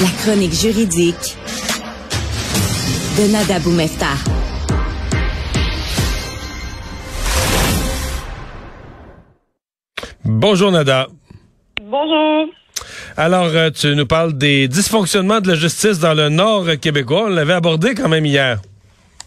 La chronique juridique de Nada Boumefta. Bonjour Nada. Bonjour. Alors, euh, tu nous parles des dysfonctionnements de la justice dans le nord québécois. On l'avait abordé quand même hier.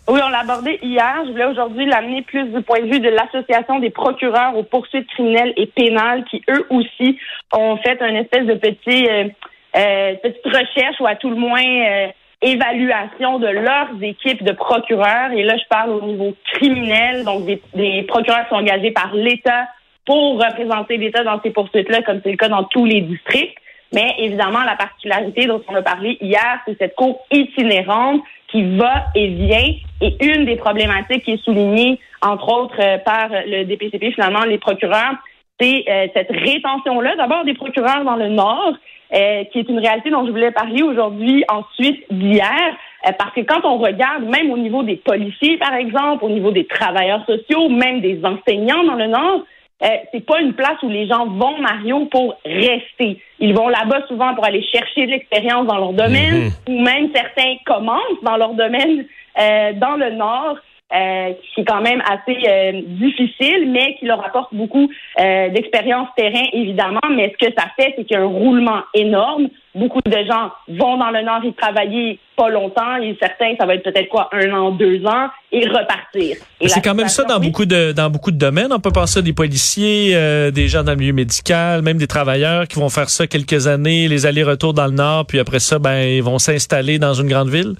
Oui, on l'a abordé hier. Je voulais aujourd'hui l'amener plus du point de vue de l'Association des procureurs aux poursuites criminelles et pénales qui, eux aussi, ont fait une espèce de petit, euh, euh, petite recherche ou à tout le moins euh, évaluation de leurs équipes de procureurs. Et là, je parle au niveau criminel, donc des, des procureurs sont engagés par l'État pour représenter l'État dans ces poursuites-là, comme c'est le cas dans tous les districts. Mais évidemment, la particularité dont on a parlé hier, c'est cette cour itinérante qui va et vient. Et une des problématiques qui est soulignée, entre autres, euh, par le DPCP, finalement, les procureurs, c'est euh, cette rétention-là, d'abord des procureurs dans le Nord, euh, qui est une réalité dont je voulais parler aujourd'hui, ensuite d'hier, parce que quand on regarde, même au niveau des policiers, par exemple, au niveau des travailleurs sociaux, même des enseignants dans le Nord, euh, c'est pas une place où les gens vont, Mario, pour rester. Ils vont là-bas souvent pour aller chercher de l'expérience dans leur domaine, ou même certains commencent dans leur domaine euh, dans le Nord. Euh, qui est quand même assez euh, difficile, mais qui leur apporte beaucoup euh, d'expérience terrain, évidemment. Mais ce que ça fait, c'est qu'il y a un roulement énorme. Beaucoup de gens vont dans le Nord y travailler pas longtemps, et certains, ça va être peut-être quoi, un an, deux ans, et repartir. c'est quand même ça dans beaucoup de dans beaucoup de domaines. On peut penser à des policiers, des gens dans le milieu médical, même des travailleurs qui vont faire ça quelques années, les allers-retours dans le Nord, puis après ça, ben ils vont s'installer dans une grande ville.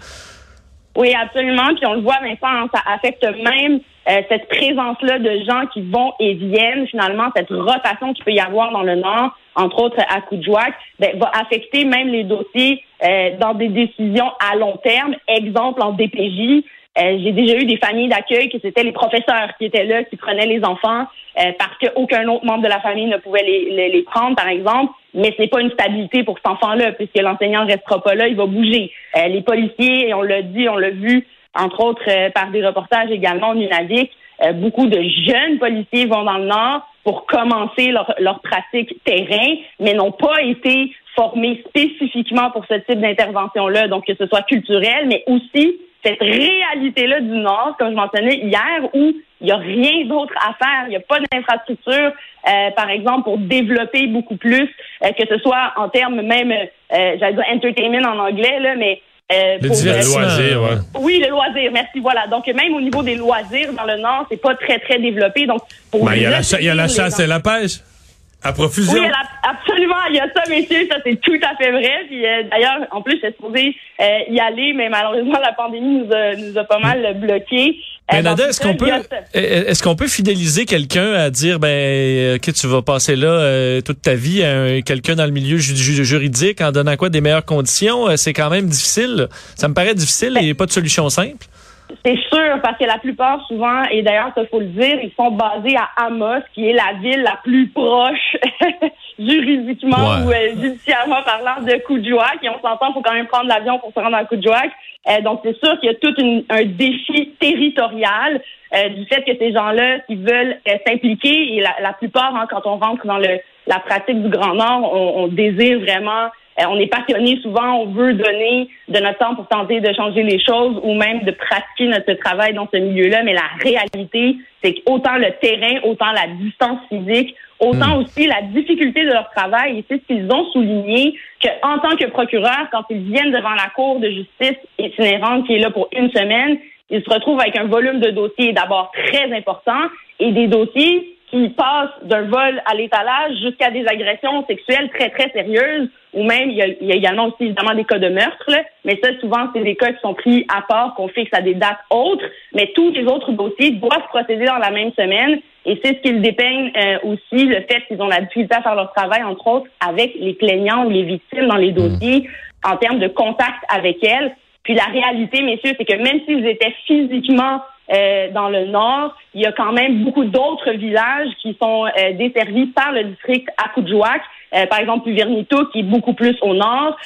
Oui, absolument. Puis on le voit, Vincent, ça affecte même euh, cette présence-là de gens qui vont et viennent. Finalement, cette rotation qu'il peut y avoir dans le Nord, entre autres à Coudjouac, ben, va affecter même les dossiers euh, dans des décisions à long terme. Exemple en DPJ, euh, j'ai déjà eu des familles d'accueil que c'était les professeurs qui étaient là, qui prenaient les enfants euh, parce qu'aucun autre membre de la famille ne pouvait les, les, prendre, par exemple. Mais ce n'est pas une stabilité pour cet enfant-là, puisque l'enseignant ne restera pas là, il va bouger. Euh, les policiers, on l'a dit, on l'a vu, entre autres par des reportages également au Nunavik, beaucoup de jeunes policiers vont dans le Nord pour commencer leur, leur pratique terrain, mais n'ont pas été formés spécifiquement pour ce type d'intervention-là, donc que ce soit culturel, mais aussi cette réalité-là du Nord, comme je mentionnais hier, où il n'y a rien d'autre à faire. Il n'y a pas d'infrastructure, euh, par exemple, pour développer beaucoup plus, euh, que ce soit en termes même, euh, j'allais dire entertainment en anglais, là, mais euh, le loisir, ouais. Oui, le loisir, merci. Voilà. Donc, même au niveau des loisirs dans le Nord, c'est pas très, très développé. Donc, ben, il y, a la chasse et la pêche. À profusion? Oui, absolument. Il y a ça, messieurs. Ça, c'est tout à fait vrai. Puis, euh, d'ailleurs, en plus, j'étais supposé euh, y aller, mais malheureusement, la pandémie nous a, nous a pas mal bloqué. Euh, Nada, est-ce qu'on peut, est-ce qu'on peut fidéliser quelqu'un à dire, ben, que tu vas passer là toute ta vie, quelqu'un dans le milieu juridique en donnant quoi des meilleures conditions? C'est quand même difficile. Ça me paraît difficile et pas de solution simple. C'est sûr, parce que la plupart, souvent, et d'ailleurs, il faut le dire, ils sont basés à Amos, qui est la ville la plus proche juridiquement ou euh, judiciairement parlant de Coudjouac. Et on s'entend, il faut quand même prendre l'avion pour se rendre à Coudjouac. Euh, donc, c'est sûr qu'il y a tout un défi territorial euh, du fait que ces gens-là, qui veulent s'impliquer, et la, plupart, hein, quand on rentre dans le, la pratique du Grand Nord, on, on désire vraiment on est passionné souvent, on veut donner de notre temps pour tenter de changer les choses ou même de pratiquer notre travail dans ce milieu-là. Mais la réalité, c'est qu'autant le terrain, autant la distance physique, autant hmm. aussi la difficulté de leur travail. Et c'est ce qu'ils ont souligné qu'en tant que procureur, quand ils viennent devant la Cour de justice itinérante qui est là pour une semaine, ils se retrouvent avec un volume de dossiers d'abord très important et des dossiers qui passent d'un vol à l'étalage jusqu'à des agressions sexuelles très, très sérieuses, ou même, il y a, il y a également aussi évidemment des cas de meurtre, mais ça, souvent, c'est des cas qui sont pris à part, qu'on fixe à des dates autres, mais tous les autres dossiers doivent procéder dans la même semaine, et c'est ce qu'ils dépeignent euh, aussi, le fait qu'ils ont la difficulté à faire leur travail, entre autres, avec les plaignants ou les victimes dans les dossiers, en termes de contact avec elles. Puis la réalité, messieurs, c'est que même s'ils étaient physiquement euh, dans le nord, il y a quand même beaucoup d'autres villages qui sont euh, desservis par le district Akujouak. Euh, par exemple, Vernito, qui est beaucoup plus au nord.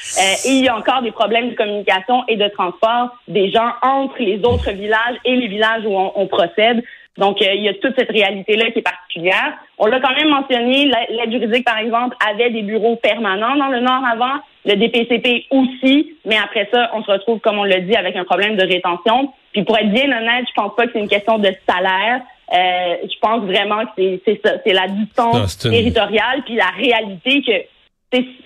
et il y a encore des problèmes de communication et de transport des gens entre les autres villages et les villages où on, procède. Donc, il y a toute cette réalité-là qui est particulière. On l'a quand même mentionné, l'aide juridique, par exemple, avait des bureaux permanents dans le Nord avant, le DPCP aussi, mais après ça, on se retrouve, comme on l'a dit, avec un problème de rétention. Puis pour être bien honnête, je pense pas que c'est une question de salaire. Euh, je pense vraiment que c'est ça, c'est la distance territoriale, puis la réalité que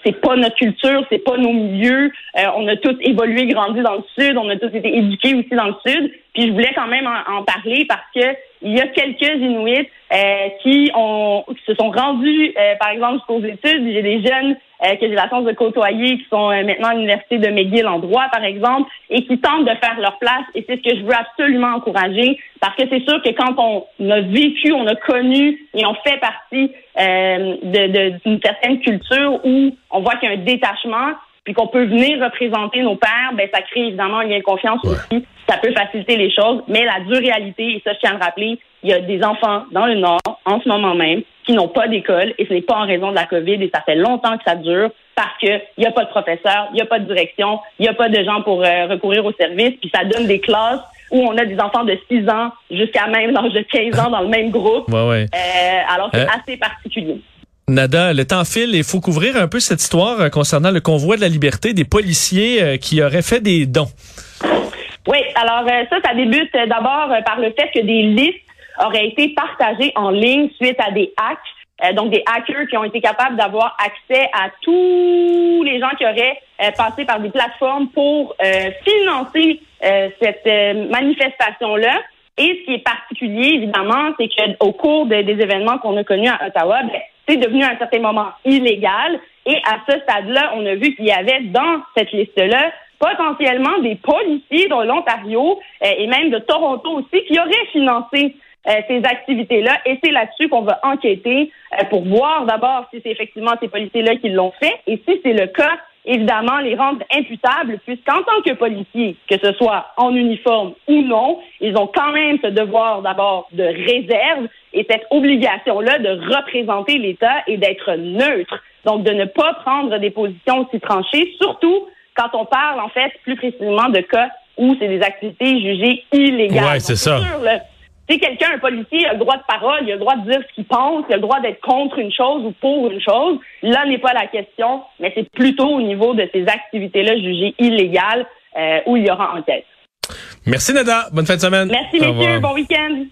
c'est pas notre culture, c'est pas nos milieux. Euh, on a tous évolué, grandi dans le sud, on a tous été éduqués aussi dans le sud. Puis je voulais quand même en, parler parce que il y a quelques Inuits euh, qui ont qui se sont rendus, euh, par exemple, jusqu'aux études. J'ai des jeunes que j'ai la chance de côtoyer qui sont maintenant à l'université de McGill en droit, par exemple, et qui tentent de faire leur place. Et c'est ce que je veux absolument encourager parce que c'est sûr que quand on a vécu, on a connu et on fait partie d'une certaine culture où on voit qu'il y a un détachement, puis qu'on peut venir représenter nos pères, ben ça crée évidemment un lien de confiance aussi. Ça peut faciliter les choses, mais la dure réalité, et ça je tiens à le rappeler, il y a des enfants dans le Nord en ce moment même qui n'ont pas d'école et ce n'est pas en raison de la COVID et ça fait longtemps que ça dure parce qu'il n'y a pas de professeurs, il n'y a pas de direction, il n'y a pas de gens pour euh, recourir au service, puis ça donne des classes où on a des enfants de 6 ans jusqu'à même l'âge de 15 ans dans le même groupe. Euh, alors c'est euh, assez particulier. Nada, le temps file et il faut couvrir un peu cette histoire euh, concernant le convoi de la liberté des policiers euh, qui auraient fait des dons. Oui, alors euh, ça, ça débute d'abord par le fait que des listes auraient été partagées en ligne suite à des hacks. donc des hackers qui ont été capables d'avoir accès à tous les gens qui auraient passé par des plateformes pour financer cette manifestation-là. Et ce qui est particulier, évidemment, c'est qu'au cours des événements qu'on a connus à Ottawa, ben, c'est devenu à un certain moment illégal. Et à ce stade-là, on a vu qu'il y avait dans cette liste-là potentiellement des policiers de l'Ontario euh, et même de Toronto aussi qui auraient financé euh, ces activités-là. Et c'est là-dessus qu'on va enquêter euh, pour voir d'abord si c'est effectivement ces policiers-là qui l'ont fait et si c'est le cas, évidemment, les rendre imputables, puisqu'en tant que policiers, que ce soit en uniforme ou non, ils ont quand même ce devoir d'abord de réserve et cette obligation-là de représenter l'État et d'être neutre. Donc, de ne pas prendre des positions aussi tranchées, surtout quand on parle, en fait, plus précisément de cas où c'est des activités jugées illégales. Ouais, c'est ça. Si quelqu'un, un policier, a le droit de parole, il a le droit de dire ce qu'il pense, il a le droit d'être contre une chose ou pour une chose, là n'est pas la question, mais c'est plutôt au niveau de ces activités-là jugées illégales euh, où il y aura enquête. Merci Nada, bonne fin de semaine. Merci messieurs, bon week-end.